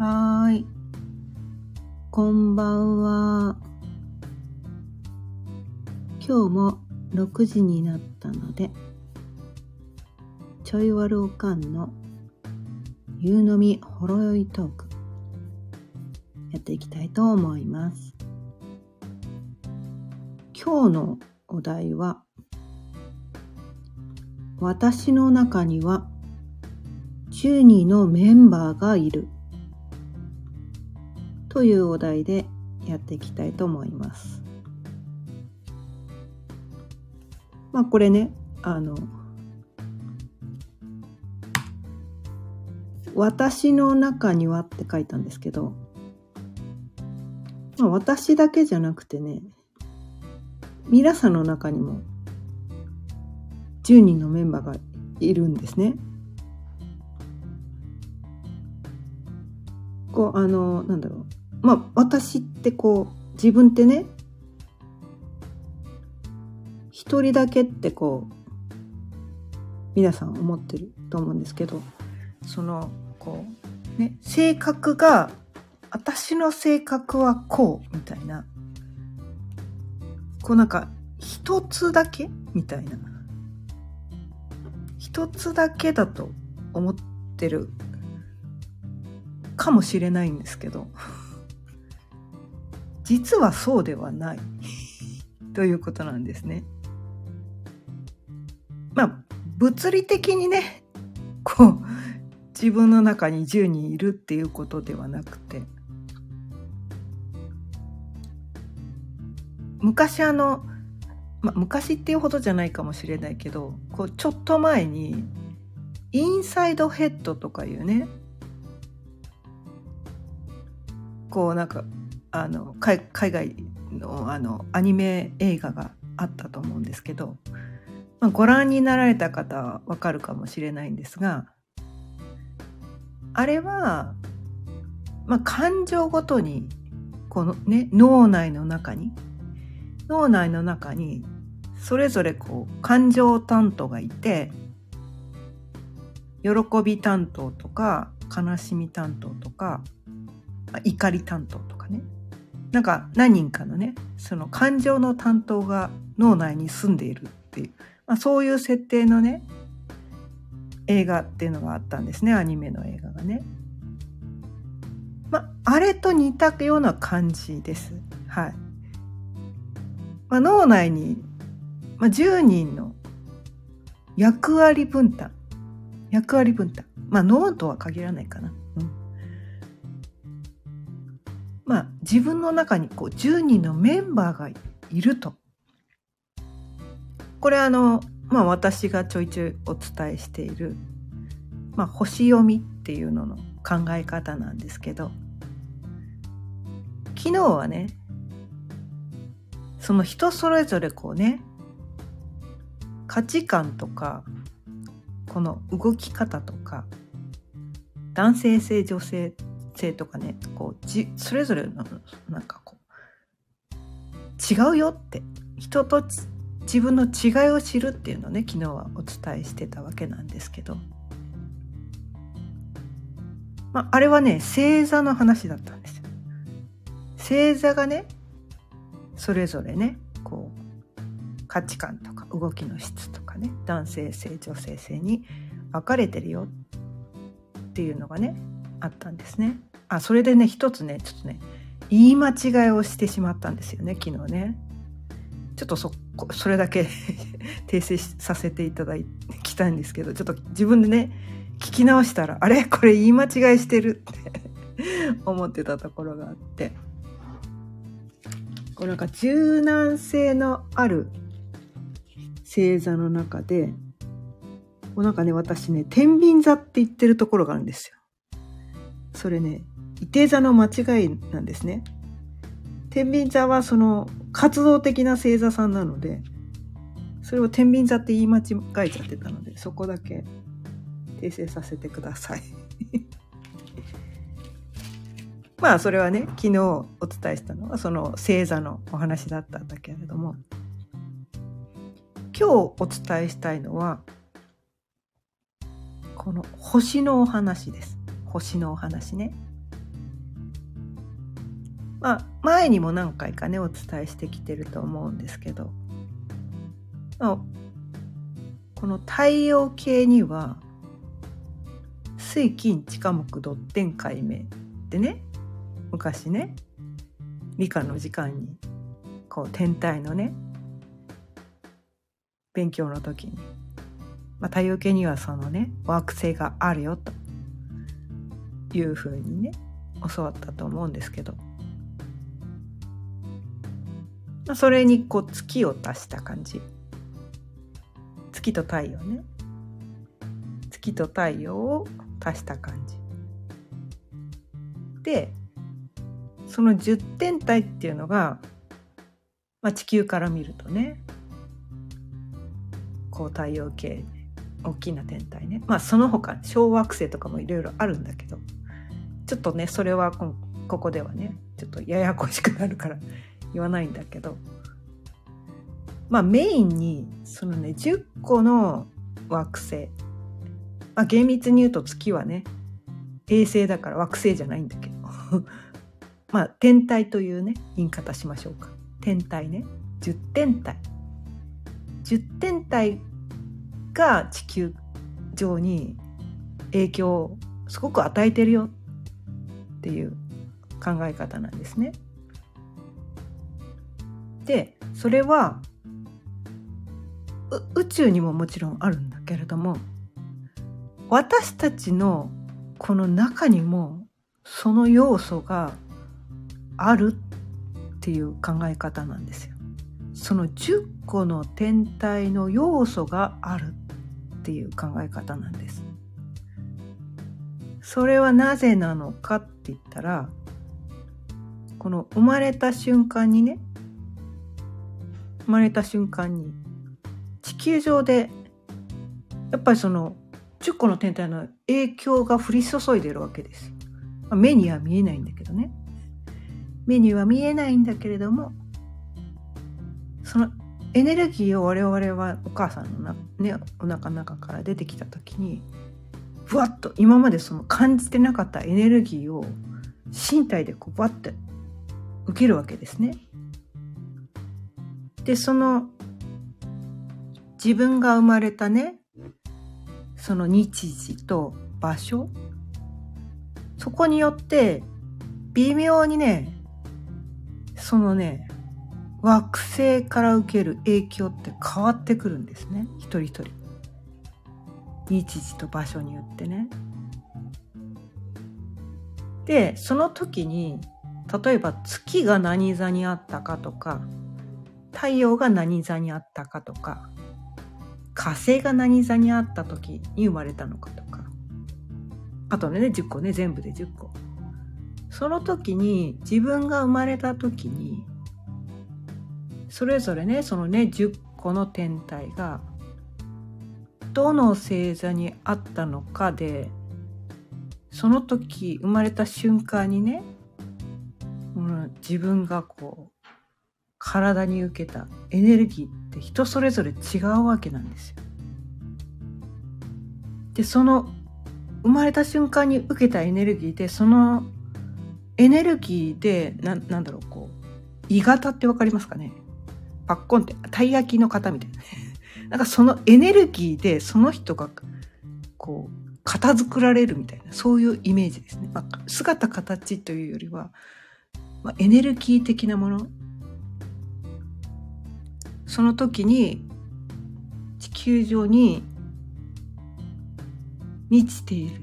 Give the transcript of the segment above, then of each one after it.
はーい。こんばんは。今日も6時になったので、ちょいわるおかんの夕飲みほろ酔いトーク、やっていきたいと思います。今日のお題は、私の中には10人のメンバーがいるというお題でやっていきたいと思います。まあこれね、あの、私の中にはって書いたんですけど、まあ、私だけじゃなくてね、皆さんの中にも10人のメンバーがいるんですね。こうあのなんだろうまあ私ってこう自分ってね一人だけってこう皆さん思ってると思うんですけどそのこうね性格が私の性格はこうみたいなこうなんか一つだけみたいな一つだけだと思ってるかもしれないんですけど実はそうではない ということなんですね。まあ物理的にねこう自分の中に10人いるっていうことではなくて昔あの、まあ、昔っていうほどじゃないかもしれないけどこうちょっと前にインサイドヘッドとかいうねこうなんかあの海外のあのアニメ映画があったと思うんですけど、まあ、ご覧になられた方はわかるかもしれないんですがあれは、まあ、感情ごとにこのね脳内の中に脳内の中にそれぞれこう感情担当がいて喜び担当とか悲しみ担当とか怒り担当とかね。なんか何人かのねその感情の担当が脳内に住んでいるっていう、まあ、そういう設定のね映画っていうのがあったんですねアニメの映画がね。まあ、あれと似たような感じです。はい。まあ、脳内に、まあ、10人の役割分担役割分担まあ脳とは限らないかな。まあ、自分の中にこう10人のメンバーがいると。これあの、まあ私がちょいちょいお伝えしている、まあ星読みっていうのの考え方なんですけど、昨日はね、その人それぞれこうね、価値観とか、この動き方とか、男性性女性性とかねこうじそれぞれのなんかこう違うよって人と自分の違いを知るっていうのをね昨日はお伝えしてたわけなんですけど、まあ、あれはね星座の話だったんですよ。星座がねそれぞれねこう価値観とか動きの質とかね男性性女性性に分かれてるよっていうのがねあったんですね。あそれでね一つねちょっとね言い間違いをしてしまったんですよね昨日ね。ちょっとそそれだけ 訂正させていただきたいんですけどちょっと自分でね聞き直したらあれ？これ言い間違いしてるって 思ってたところがあってこうなんか柔軟性のある星座の中でこうなんかね私ね天秤座って言ってるところがあるんですよ。それね、伊手座の間違いなんですね。天秤座はその活動的な星座さんなので、それを天秤座って言い間違えちゃってたので、そこだけ訂正させてください。まあそれはね、昨日お伝えしたのはその星座のお話だったんだけれども、今日お伝えしたいのは、この星のお話です。星のお話ね。まあ前にも何回かねお伝えしてきてると思うんですけど、ま、この太陽系には水金地下木土天解明でね昔ね理科の時間にこう天体のね勉強の時に、まあ、太陽系にはそのね惑星があるよと。いうふうにね教わったと思うんですけど、まあ、それにこう月を足した感じ。月と太陽ね。月と太陽を足した感じ。でその10天体っていうのが、まあ、地球から見るとねこう太陽系大きな天体ね。まあその他小惑星とかもいろいろあるんだけど。ちょっとねそれはここではねちょっとややこしくなるから 言わないんだけど。まあメインにそのね10個の惑星。まあ厳密に言うと月はね衛星だから惑星じゃないんだけど。まあ天体というね言い方しましょうか。天体ね。10天体。10天体が地球上に影響をすごく与えてるよ。っていう考え方なんですね。でそれは宇宙にももちろんあるんだけれども私たちのこの中にもその要素があるっていう考え方なんですよ。その10個の天体の要素があるっていう考え方なんです。それはなぜなのかって言ったらこの生まれた瞬間にね生まれた瞬間に地球上でやっぱりその10個の天体の影響が降り注いでるわけです。目には見えないんだけどね。目には見えないんだけれどもそのエネルギーを我々はお母さんのな、ね、お腹の中から出てきた時にふわっと今までその感じてなかったエネルギーを身体でこうバッて受けるわけですね。でその自分が生まれたねその日時と場所そこによって微妙にねそのね惑星から受ける影響って変わってくるんですね一人一人。日時と場所によってね。でその時に例えば月が何座にあったかとか太陽が何座にあったかとか火星が何座にあった時に生まれたのかとかあとね10個ね全部で10個その時に自分が生まれた時にそれぞれねそのね10個の天体がどの星座にあったのかでその時生まれた瞬間にね、うん、自分がこう体に受けたエネルギーって人それぞれ違うわけなんですよ。でその生まれた瞬間に受けたエネルギーでそのエネルギーでななんだろうこう鋳型って分かりますかね？パッコンってたい焼きの型みたいななんかそのエネルギーでその人がこう片付られるみたいなそういうイメージですね、まあ、姿形というよりは、まあ、エネルギー的なもの？その時に地球上に満ちている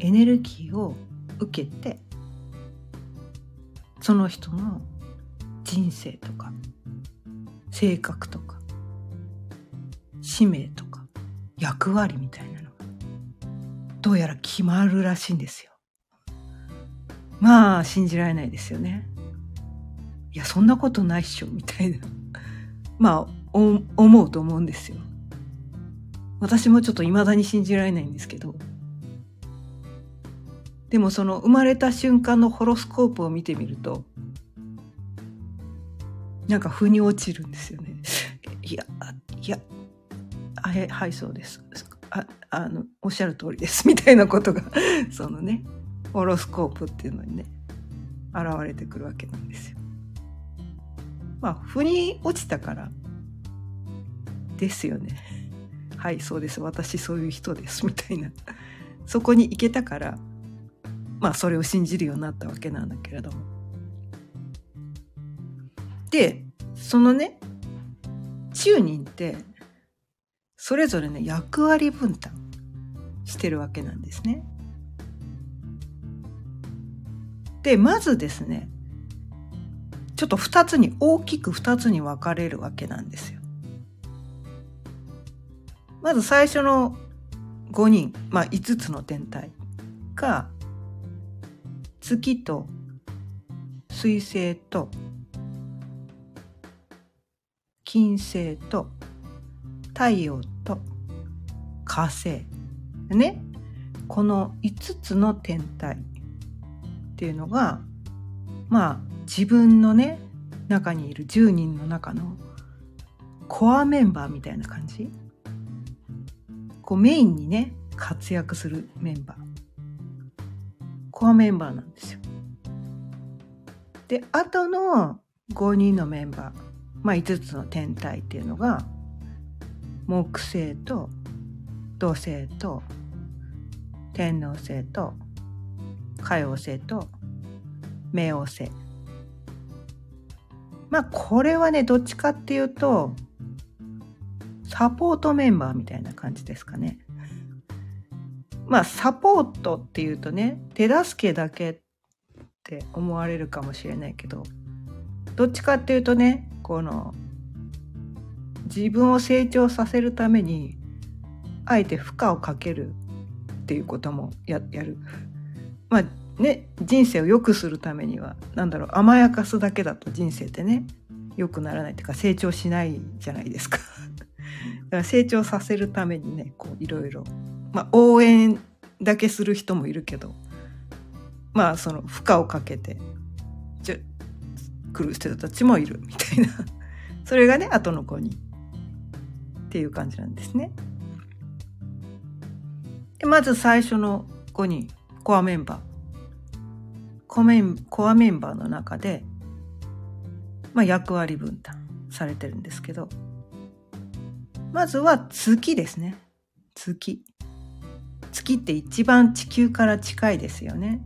エネルギーを受けてその人の人生とか性格とか使命とか役割みたいなのがどうやら決まるらしいんですよ。まあ信じられないですよね。いやそんなことないっしょみたいな まあ思うと思うんですよ。私もちょっと未だに信じられないんですけどでもその生まれた瞬間のホロスコープを見てみるとなんか腑に落ちるんですよね。いやいやはいはいそうですああのおっしゃる通りですみたいなことが そのねホロスコープっていうのにね現れてくるわけなんですよ。まあ腑に落ちたからですよね。はいそうです私そういう人ですみたいなそこに行けたからまあそれを信じるようになったわけなんだけれども。でそのね10人ってそれぞれね役割分担してるわけなんですね。でまずですねちょっと2つに大きく2つに分かれるわけなんですよ。まず最初の5人、まあ、5つの天体が月と水星と金星と太陽と火星ね。この5つの天体っていうのがまあ自分のね中にいる10人の中のコアメンバーみたいな感じ。こうメインにね活躍するメンバー。コアメンバーなんですよ。であとの5人のメンバー、まあ、5つの天体っていうのが木星と土星と天王星と海王星と冥王星まあこれはねどっちかっていうとサポートメンバーみたいな感じですかね。まあサポートっていうとね手助けだけって思われるかもしれないけどどっちかっていうとねこの自分を成長させるためにあえて負荷をかけるっていうこともやる。まあね人生を良くするためには何だろう甘やかすだけだと人生ってね良くならないっていうか成長しないじゃないですか。だから成長させるためにねこういろいろ、まあ、応援だけする人もいるけどまあその負荷をかけてじゃ来る人たちもいるみたいなそれがね後の子にっていう感じなんですね。でまず最初の5人コアメンバーコメンコアメンバーの中で、まあ、役割分担されてるんですけどまずは月ですね。月。月って一番地球から近いですよね。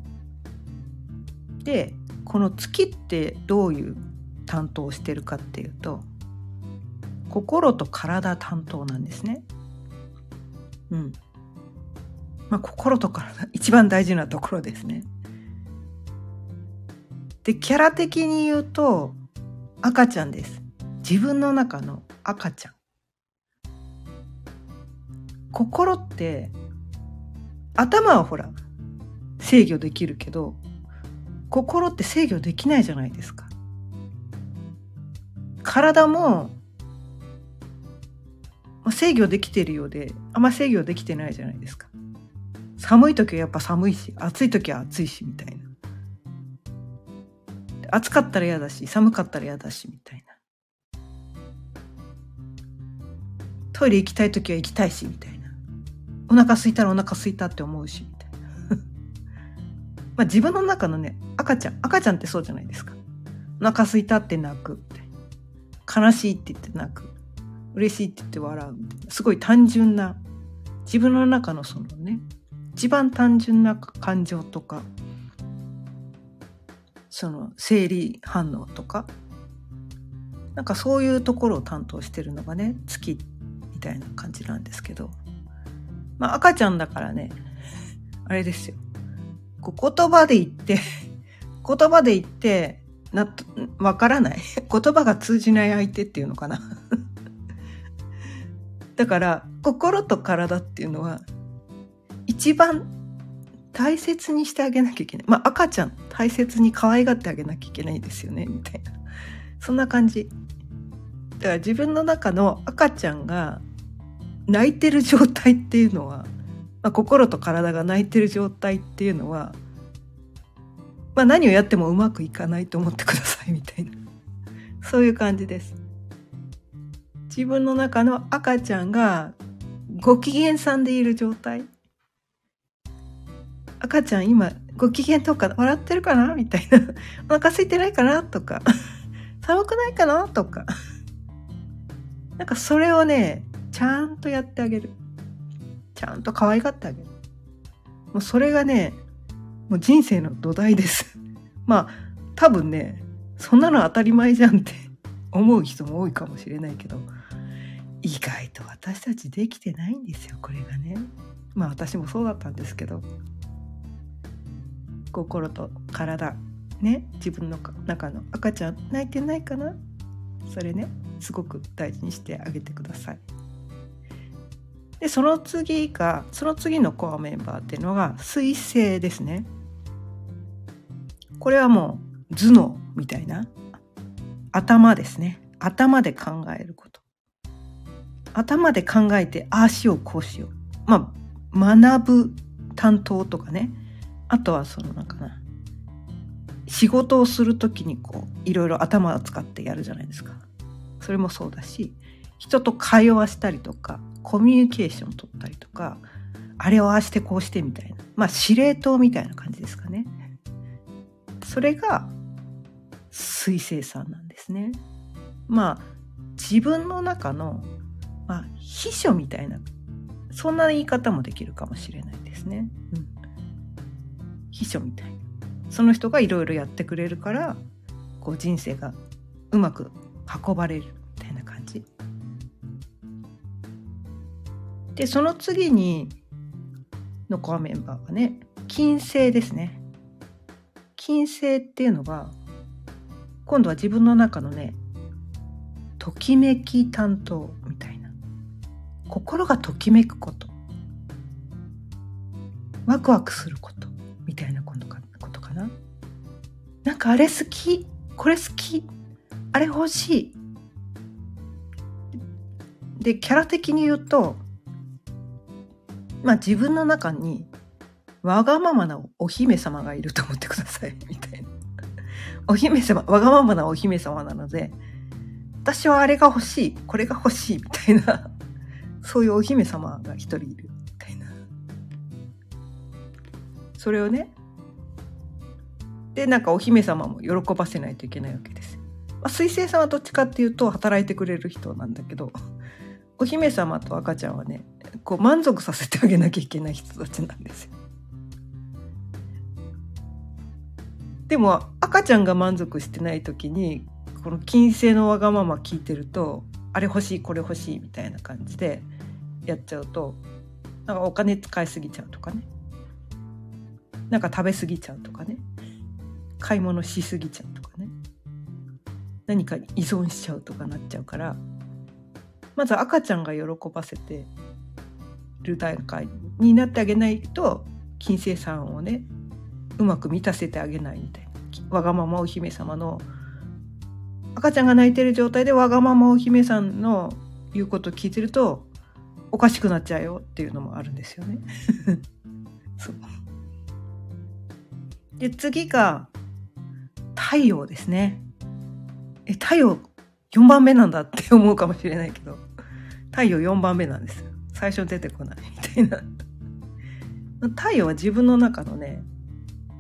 で、この月ってどういう担当をしてるかっていうと、心と体担当なんですね。うん。まあ、心と体、一番大事なところですね。で、キャラ的に言うと、赤ちゃんです。自分の中の赤ちゃん。心って頭はほら制御できるけど心って制御できないじゃないですか。体も制御できてるようであんま制御できてないじゃないですか。寒い時はやっぱ寒いし暑い時は暑いしみたいな。暑かったら嫌だし寒かったら嫌だしみたいな。トイレ行きたい時は行きたいしみたいな。お腹空いたらお腹空いたって思うしみたいな まあ自分の中のね赤ちゃん赤ちゃんってそうじゃないですかお腹空いたって泣く悲しいって言って泣く嬉しいって言って笑うみたいなすごい単純な自分の中のそのね一番単純な感情とかその生理反応とかなんかそういうところを担当してるのがね月みたいな感じなんですけどまあ赤ちゃんだからね、あれですよ。こう言葉で言って、言葉で言って、な、わからない。言葉が通じない相手っていうのかな。だから、心と体っていうのは、一番大切にしてあげなきゃいけない。まあ赤ちゃん大切に可愛がってあげなきゃいけないですよね、みたいな。そんな感じ。だから自分の中の赤ちゃんが泣いてる状態っていうのは、まあ、心と体が泣いてる状態っていうのは、まあ、何をやってもうまくいかないと思ってくださいみたいなそういう感じです。自分の中の赤ちゃんがご機嫌さんでいる状態。赤ちゃん今ご機嫌とか笑ってるかなみたいな。お腹空いてないかなとか。寒くないかなとか。なんかそれをねちゃんとやってあげる。ちゃんと可愛がってあげる。もうそれがねもう人生の土台です。まあ多分ねそんなの当たり前じゃんって思う人も多いかもしれないけど。意外と私たちできてないんですよこれがね。まあ私もそうだったんですけど。心と体ね自分の中の赤ちゃん泣いてないかな？それねすごく大事にしてあげてください。でその次がその次のコアメンバーっていうのが水星ですね。これはもう頭脳みたいな頭ですね。頭で考えること。頭で考えてああしようこうしよう。まあ学ぶ担当とかね。あとはそのなんかな。仕事をする時にこういろいろ頭を使ってやるじゃないですか。それもそうだし人と会話したりとかコミュニケーション取ったりとかあれをああしてこうしてみたいな。まあ司令塔みたいな感じですかね。それが水星さんなんですね。まあ自分の中の、まあ、秘書みたいなそんな言い方もできるかもしれないですね、うん、秘書みたいな。その人がいろいろやってくれるからこう人生がうまく運ばれるみたいな感じ。でその次にのコアメンバーはね金星ですね。金星っていうのが今度は自分の中のねときめき担当みたいな。心がときめくこと。ワクワクすること。みたいなことかことかな。なんかあれ好き。これ好き。あれ欲しい。でキャラ的に言うとまあ自分の中にわがままなお姫様がいると思ってください。みたいな。お姫様、わがままなお姫様なので、私はあれが欲しい、これが欲しい。みたいな、そういうお姫様が一人いるみたいな。それをね、で、なんかお姫様も喜ばせないといけないわけです。まあ、水星さんはどっちかっていうと働いてくれる人なんだけど、お姫様と赤ちゃんはね、こう満足させてあげなきゃいけない人たちなんですよ。でも赤ちゃんが満足してない時にこの金星のわがまま聞いてるとあれ欲しいこれ欲しいみたいな感じでやっちゃうとなんかお金使いすぎちゃうとかね。なんか食べ過ぎちゃうとかね。買い物しすぎちゃうとかね。何か依存しちゃうとかなっちゃうからまず赤ちゃんが喜ばせてる段階になってあげないと金星さんをねうまく満たせてあげないみたいな。わがままお姫様の赤ちゃんが泣いてる状態でわがままお姫さんの言うことを聞いてるとおかしくなっちゃうよっていうのもあるんですよね。そうで次が太陽ですね。え太陽4番目なんだって思うかもしれないけど太陽4番目なんです最初出てこないみたいな。太陽は自分の中のね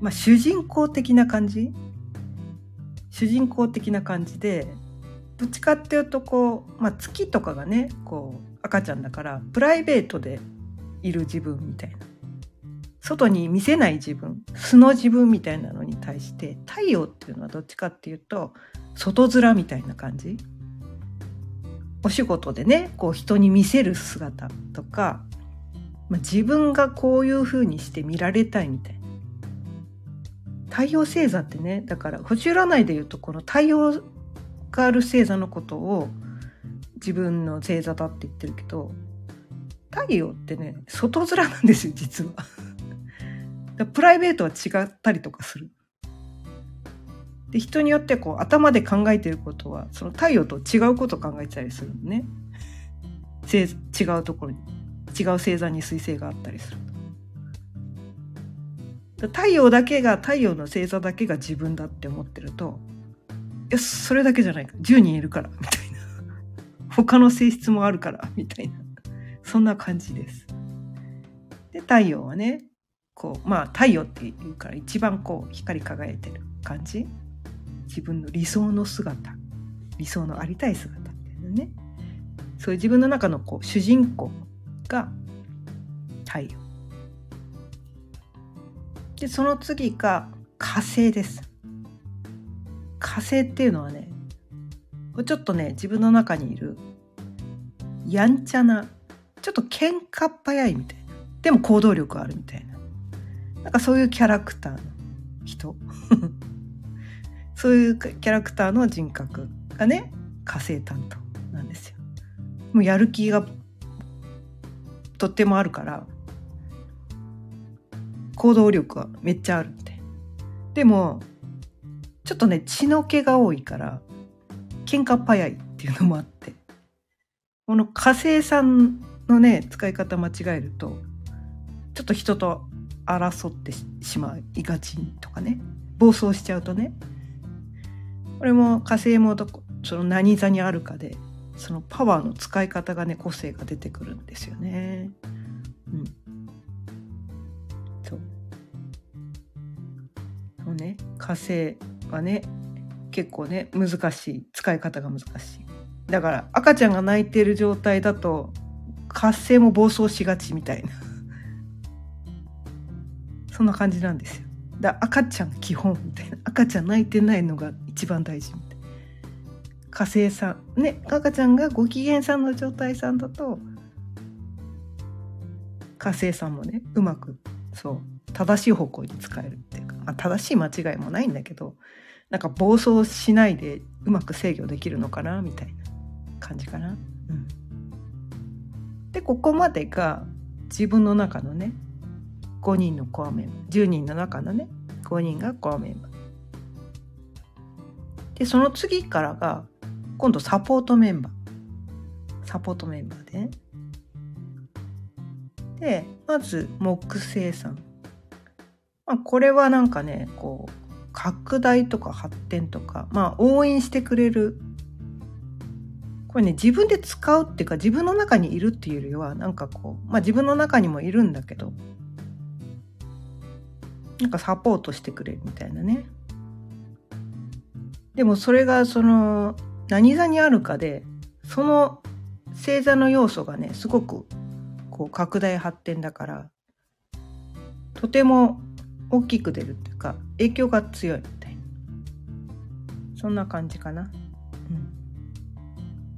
まあ、主人公的な感じ？主人公的な感じでどっちかっていうとこう、まあ、月とかがねこう赤ちゃんだからプライベートでいる自分みたいな。外に見せない自分素の自分みたいなのに対して太陽っていうのはどっちかっていうと外面みたいな感じ。お仕事でねこう人に見せる姿とか、まあ、自分がこういうふうにして見られたいみたいな。太陽星座ってねだから星占いでいうとこの太陽がある星座のことを自分の星座だって言ってるけど太陽ってね外面なんですよ実は。プライベートは違ったりとかする。で人によってこう頭で考えてることはその太陽と違うことを考えたりするのね。違うところに違う星座に彗星があったりする。太陽だけが太陽の星座だけが自分だって思ってるといやそれだけじゃないか10人いるからみたいな他の性質もあるから みたいな。そんな感じです。で太陽はねこうまあ太陽っていうから一番こう光り輝いてる感じ。自分の理想の姿。理想のありたい姿っていうね。そういう自分の中のこう主人公が太陽。でその次が火星です。火星っていうのはねちょっとね自分の中にいるやんちゃなちょっと喧嘩早いみたいな。でも行動力あるみたいな。なんかそういうキャラクターの人。そういうキャラクターの人格がね火星担当なんですよ。もうやる気がとってもあるから行動力はめっちゃあるってでもちょっとね血の気が多いから喧嘩っ早いっていうのもあってこの火星さんのね使い方間違えるとちょっと人と争ってしまいがちとかね。暴走しちゃうとね。これも火星もどこその何座にあるかでそのパワーの使い方がね個性が出てくるんですよね。うん、そう。そうね火星はね結構ね難しい。使い方が難しい。だから赤ちゃんが泣いてる状態だと活性も暴走しがちみたいな。そんな感じなんですよ。だ赤ちゃん基本みたいな。赤ちゃん泣いてないのが一番大事みたいな。火星さんね赤ちゃんがご機嫌さんの状態さんだと火星さんもねうまくそう正しい方向に使えるっていうか、まあ、正しい間違いもないんだけどなんか暴走しないでうまく制御できるのかなみたいな。感じかな。うん、でここまでが自分の中のね5人のコアメンバー10人の中のね5人がコアメンバーでその次からが今度サポートメンバー。サポートメンバーで、ね、でまず木星さん、まあ、これはなんかねこう拡大とか発展とかまあ応援してくれるこれね自分で使うっていうか自分の中にいるっていうよりはなんかこうまあ自分の中にもいるんだけどなんかサポートしてくれるみたいなねでもそれがその何座にあるかでその星座の要素がねすごくこう拡大発展だからとても大きく出るっていうか影響が強いみたいなそんな感じかな。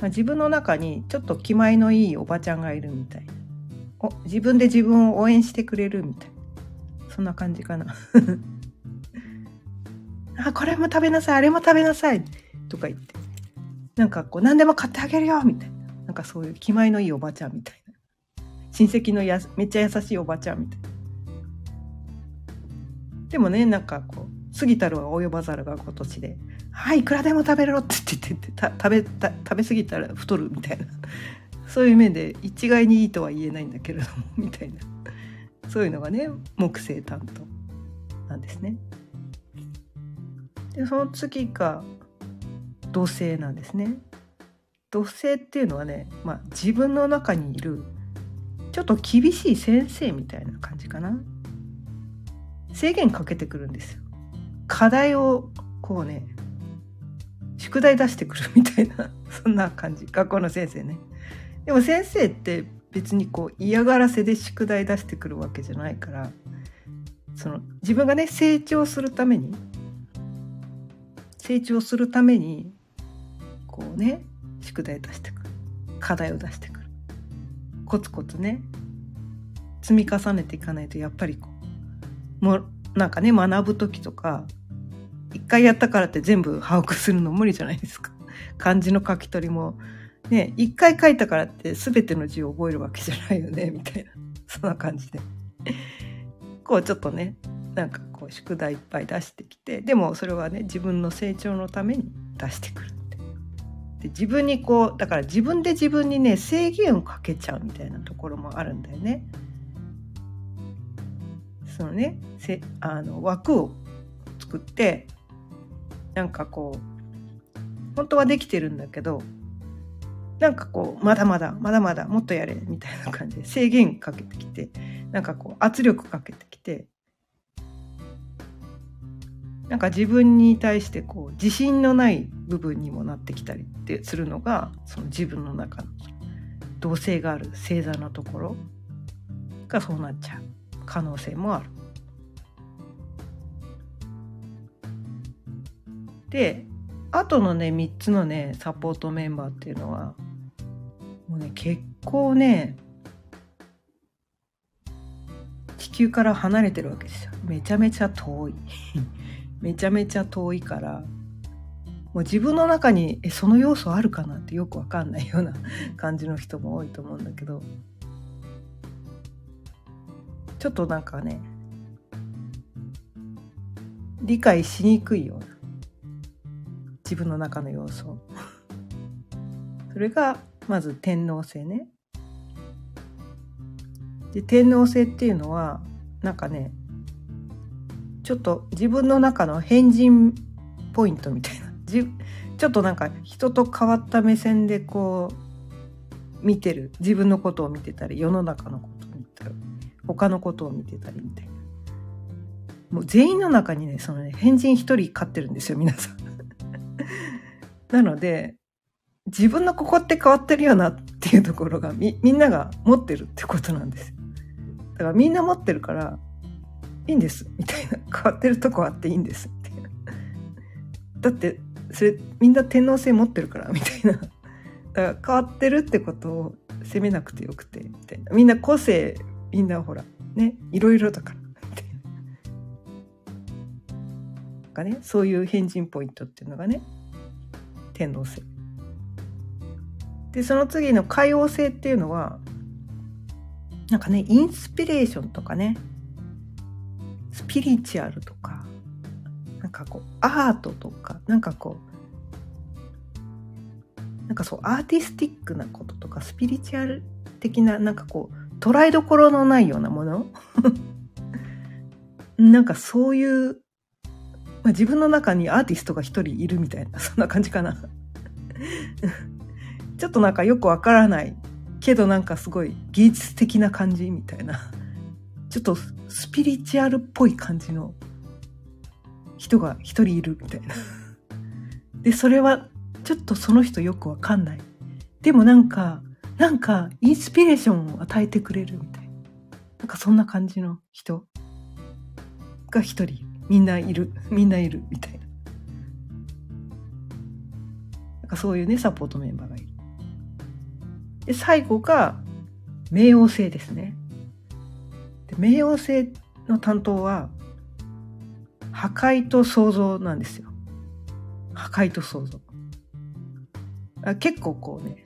ま、自分の中にちょっと気前のいいおばちゃんがいるみたい。お自分で自分を応援してくれるみたい。そんな感じかな。あこれも食べなさいあれも食べなさいとか言って。なんかこう何でも買ってあげるよみたいな。なんかそういう気前のいいおばちゃんみたいな。親戚のやめっちゃ優しいおばちゃんみたいな。でもねなんかこう過ぎたるは及ばざるが今年で「はいいくらでも食べろ」って言ってて食べた食べ過ぎたら太るみたいなそういう面で一概にいいとは言えないんだけれどもみたいなそういうのがね木星担当なんですね。でその次が土星なんですね。土星っていうのはね、まあ、自分の中にいるちょっと厳しい先生みたいな感じかな。制限かけてくるんですよ。課題をこうね宿題出してくるみたいな そんな感じ。学校の先生ね。でも先生って別にこう嫌がらせで宿題出してくるわけじゃないからその自分がね成長するために成長するためにこうね宿題出してくる。課題を出してくる。コツコツね積み重ねていかないとやっぱりこうもうなんかね学ぶ時とか一回やったからって全部把握するの無理じゃないですか。漢字の書き取りも。ね一回書いたからって全ての字を覚えるわけじゃないよね みたいな。そんな感じで。こうちょっとねなんかこう宿題いっぱい出してきてでもそれはね自分の成長のために出してくるって。で自分にこうだから自分で自分にね制限をかけちゃうみたいなところもあるんだよね。そのねせあの枠を作ってなんかこう本当はできてるんだけどなんかこうまだまだまだまだもっとやれみたいな感じで制限かけてきてなんかこう圧力かけてきてなんか自分に対してこう自信のない部分にもなってきたりってするのがその自分の中の同性がある星座のところがそうなっちゃう可能性もある。であとのね3つのねサポートメンバーっていうのはもうね結構ね地球から離れてるわけですよ。めちゃめちゃ遠い。めちゃめちゃ遠いからもう自分の中にえその要素あるかなってよくわかんないような 感じの人も多いと思うんだけどちょっとなんかね理解しにくいような自分の中の要素。それがまず天皇星ね。で天皇星っていうのはなんかねちょっと自分の中の変人ポイントみたいな。じちょっとなんか人と変わった目線でこう見てる。自分のことを見てたり世の中のことを見たり他のことを見てたりみたいな。もう全員の中にねそのね変人一人飼ってるんですよ皆さん。なので自分のここって変わってるよなっていうところがみみんなが持ってるってことなんです。だからみんな持ってるからいいんです。みたいな。変わってるとこあっていいんですみたいなだってそれみんな天皇制持ってるからみたいな。だから変わってるってことを責めなくてよくてみたいな。みんな個性みんなほらねいろいろだからみたいな。かねそういう変人ポイントっていうのがね天皇制。でその次の海王星っていうのはなんかねインスピレーションとかねスピリチュアルとかなんかこうアートとかなんかこうなんかそうアーティスティックなこととかスピリチュアル的ななんかこう捉えどころのないようなもの？なんかそういう、まあ、自分の中にアーティストが一人いるみたいな そんな感じかな ちょっとなんかよくわからないけどなんかすごい芸術的な感じみたいなちょっとスピリチュアルっぽい感じの人が一人いるみたいな。で、それはちょっとその人よくわかんない。でもなんか、なんかインスピレーションを与えてくれるみたいな。なんかそんな感じの人が一人みんないる。みんないるみたいな。なんかそういうね、サポートメンバーがいる。で、最後が冥王星ですね。で冥王星の担当は破壊と創造なんですよ。破壊と創造。あ結構こうね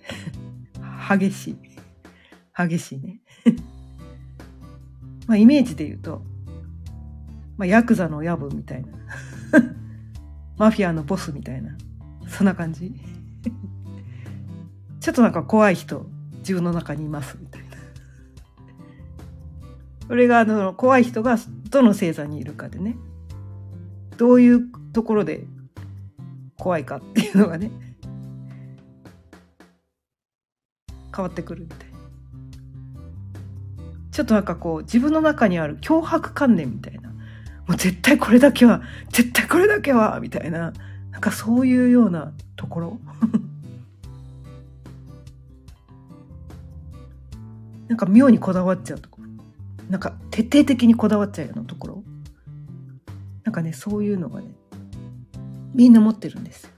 激しい激しいね まあイメージで言うと、まあ、ヤクザのヤブみたいな。マフィアのボスみたいな。そんな感じ。ちょっとなんか怖い人自分の中にいますみたいな。それがあの怖い人がどの星座にいるかでね。どういうところで怖いかっていうのがね。変わってくるみたいちょっとなんかこう自分の中にある脅迫観念みたいな。もう絶対これだけは絶対これだけはみたいな。なんかそういうようなところ。なんか妙にこだわっちゃうとこ。ろなんか徹底的にこだわっちゃうようなところ。なんかねそういうのがねみんな持ってるんです。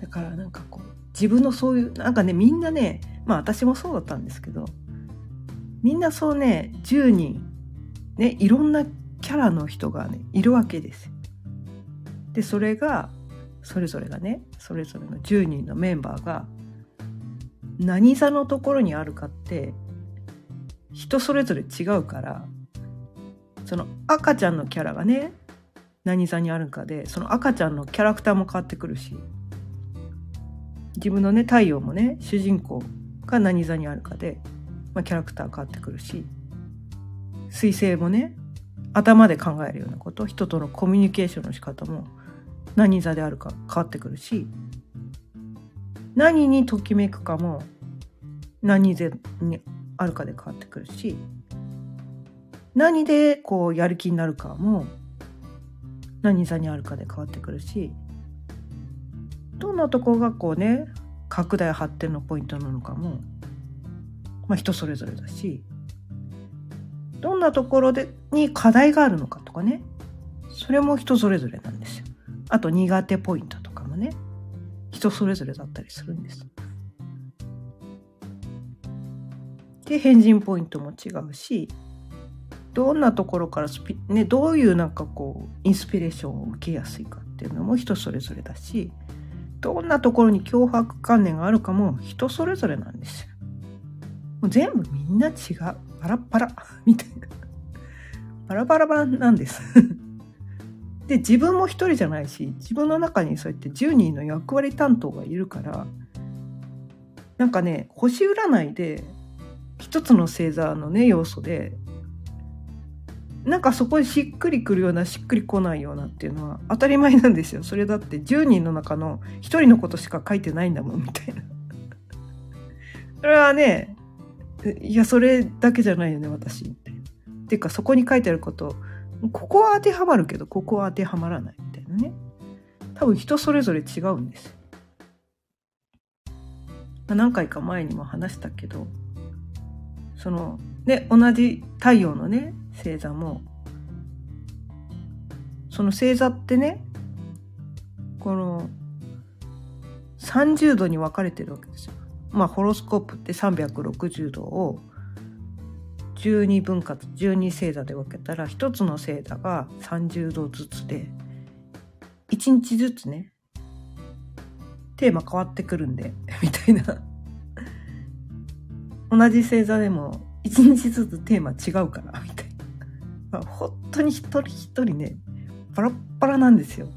だからなんかこう自分のそういうなんかねみんなねまあ私もそうだったんですけどみんなそうね10人ねいろんなキャラの人がねいるわけですでそれがそれぞれがねそれぞれの10人のメンバーが何座のところにあるかって人それぞれ違うからその赤ちゃんのキャラがね何座にあるかでその赤ちゃんのキャラクターも変わってくるし自分のね太陽もね主人公が何座にあるかで、まあ、キャラクター変わってくるし彗星もね頭で考えるようなこと人とのコミュニケーションの仕方も何座であるか変わってくるし何にときめくかも何座にあるかで変わってくるし何でこうやる気になるかも何座にあるかで変わってくるしどんなとこがこうね拡大発展のポイントなのかも、まあ、人それぞれだしなところでに課題があるのかとかねそれも人それぞれなんですよ。あと苦手ポイントとかもね人それぞれだったりするんです。で変人ポイントも違うしどんなところからスピ、ね、どういうなんかこうインスピレーションを受けやすいかっていうのも人それぞれだしどんなところに脅迫観念があるかも人それぞれなんですよ。もう全部みんな違うバラバラみたいなバラバラバラなんです。で自分も一人じゃないし自分の中にそうやって10人の役割担当がいるからなんかね星占いで一つの星座のね要素でなんかそこにしっくりくるようなしっくりこないようなっていうのは当たり前なんですよ。それだって10人の中の1人のことしか書いてないんだもんみたいな。それはねいやそれだけじゃないよね私。っていうかそこに書いてあることここは当てはまるけどここは当てはまらないみたいなね多分人それぞれ違うんですよ、何回か前にも話したけどそのね同じ太陽のね星座もその星座ってねこの30度に分かれてるわけですよ。まあホロスコープって360度を12分割12星座で分けたら1つの星座が30度ずつで1日ずつねテーマ変わってくるんで みたいな。同じ星座でも1日ずつテーマ違うからみたいな、まあ、本当に一人一人ねバラッバラなんですよ。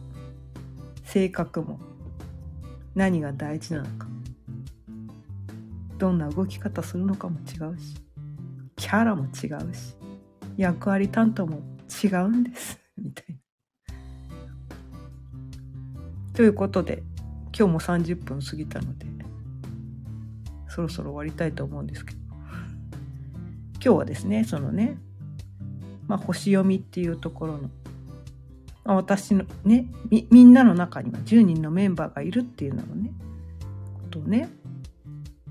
性格も。何が大事なのか。どんな動き方するのかも違うし。キャラも違うし役割担当も違うんです みたいな。ということで今日も30分過ぎたのでそろそろ終わりたいと思うんですけど今日はですねそのね、まあ、星読みっていうところの私のねみみんなの中には10人のメンバーがいるっていうののねことをね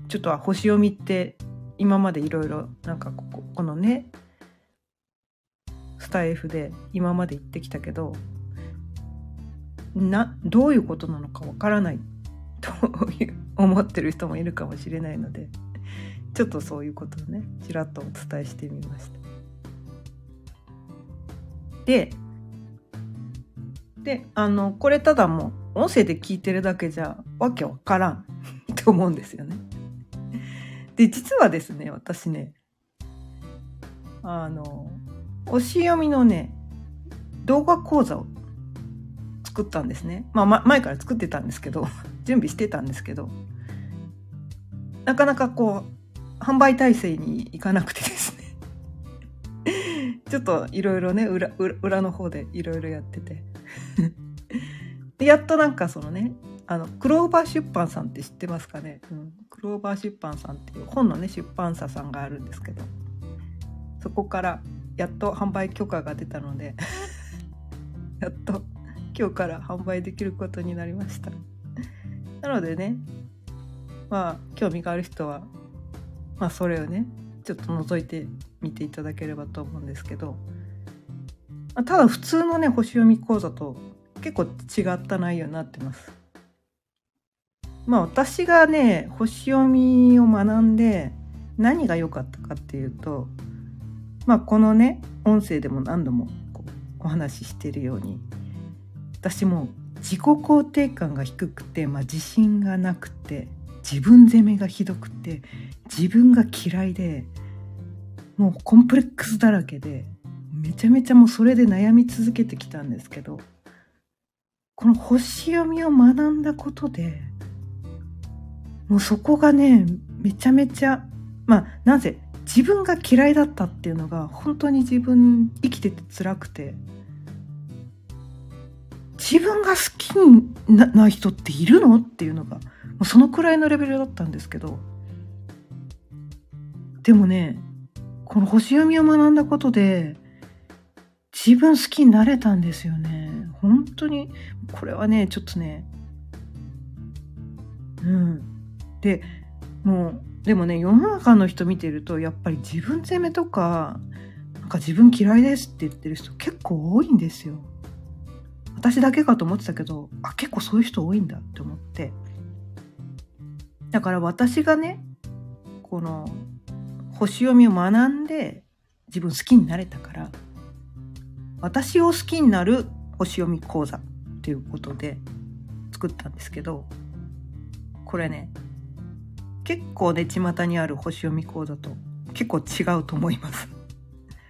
ちょっとは星読みって今までいろいろなんかこここのねスタイフで今まで言ってきたけどなどういうことなのかわからないと 思ってる人もいるかもしれないのでちょっとそういうことをねちらっとお伝えしてみました。でであのこれただもう音声で聞いてるだけじゃわけわからん と思うんですよね。で実はですね私ねあの推し読みのね動画講座を作ったんですね、まあ、前から作ってたんですけど 準備してたんですけどなかなかこう販売体制にいかなくてですね。ちょっといろいろね裏裏の方でいろいろやってて。でやっとなんかそのねあのクローバー出版さんって知ってますかね、うん、クローバー出版さんっていう本のね出版社さんがあるんですけど。そこからやっと販売許可が出たので やっと今日から販売できることになりました。なのでねまあ興味がある人はまあそれをねちょっと覗いてみていただければと思うんですけど、ま、ただ普通のね星読み講座と結構違った内容になってます。まあ私がね星読みを学んで何が良かったかっていうとまあこのね音声でも何度もお話ししてるように私も自己肯定感が低くて、まあ、自信がなくて自分責めがひどくて自分が嫌いでもうコンプレックスだらけでめちゃめちゃもうそれで悩み続けてきたんですけどこの星読みを学んだことでもうそこがねめちゃめちゃまあなぜ自分が嫌いだったっていうのが本当に自分生きてて辛くて。自分が好きな人っているのっていうのがもうそのくらいのレベルだったんですけど。でもねこの星読みを学んだことで自分好きになれたんですよね。本当にこれはねちょっとねうん。でもうでもね世の中の人見てるとやっぱり自分責めとかなんか自分嫌いですって言ってる人結構多いんですよ。私だけかと思ってたけどあ結構そういう人多いんだって思って。だから私がねこの星読みを学んで自分好きになれたから私を好きになる星読み講座っていうことで作ったんですけどこれね結構ね巷にある星読み講座と結構違うと思います。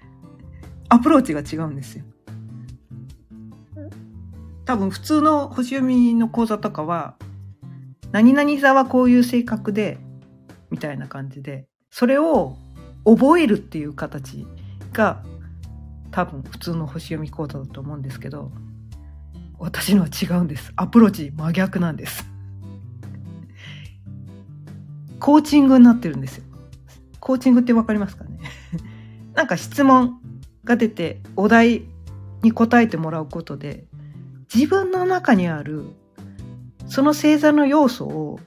アプローチが違うんですよ。多分普通の星読みの講座とかは何々座はこういう性格でみたいな感じでそれを覚えるっていう形が多分普通の星読み講座だと思うんですけど私のは違うんです。アプローチ真逆なんです。コーチングになってるんですよコーチングって分かりますかね？なんか質問が出てお題に答えてもらうことで自分の中にあるその星座の要素を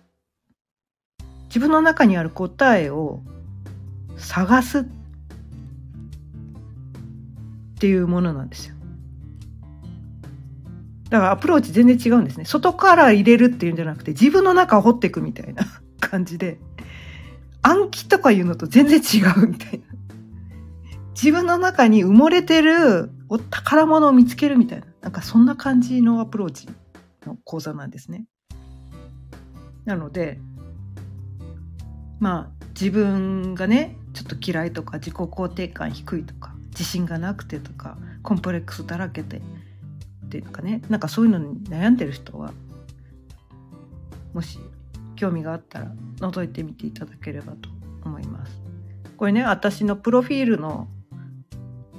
自分の中にある答えを探すっていうものなんですよ。だからアプローチ全然違うんですね。外から入れるっていうんじゃなくて自分の中を掘っていくみたいな感じで暗記とかいうのと全然違うみたいな。自分の中に埋もれてるお宝物を見つけるみたいな。なんかそんな感じのアプローチの講座なんですね。なので、まあ自分がね、ちょっと嫌いとか自己肯定感低いとか自信がなくてとかコンプレックスだらけでっていうかねなんかそういうのに悩んでる人はもし興味があったら覗いてみていただければと思います。これね私のプロフィールの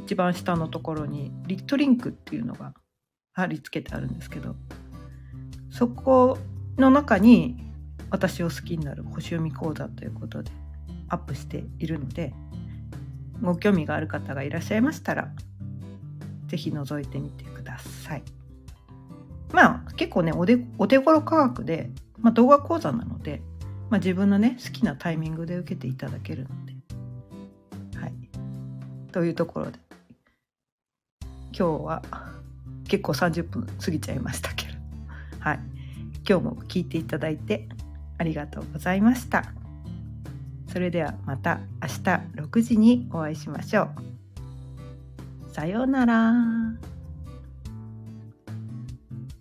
一番下のところにリットリンクっていうのが貼り付けてあるんですけどそこの中に私を好きになる星読み講座ということでアップしているのでご興味がある方がいらっしゃいましたら是非覗いてみてください。まあ結構ねおでお手頃価格で、まあ、動画講座なので、まあ、自分のね好きなタイミングで受けていただけるので。はい、というところで今日は結構30分過ぎちゃいましたけど、はい、今日も聞いていただいてありがとうございました。それではまた明日6時にお会いしましょう。さようなら。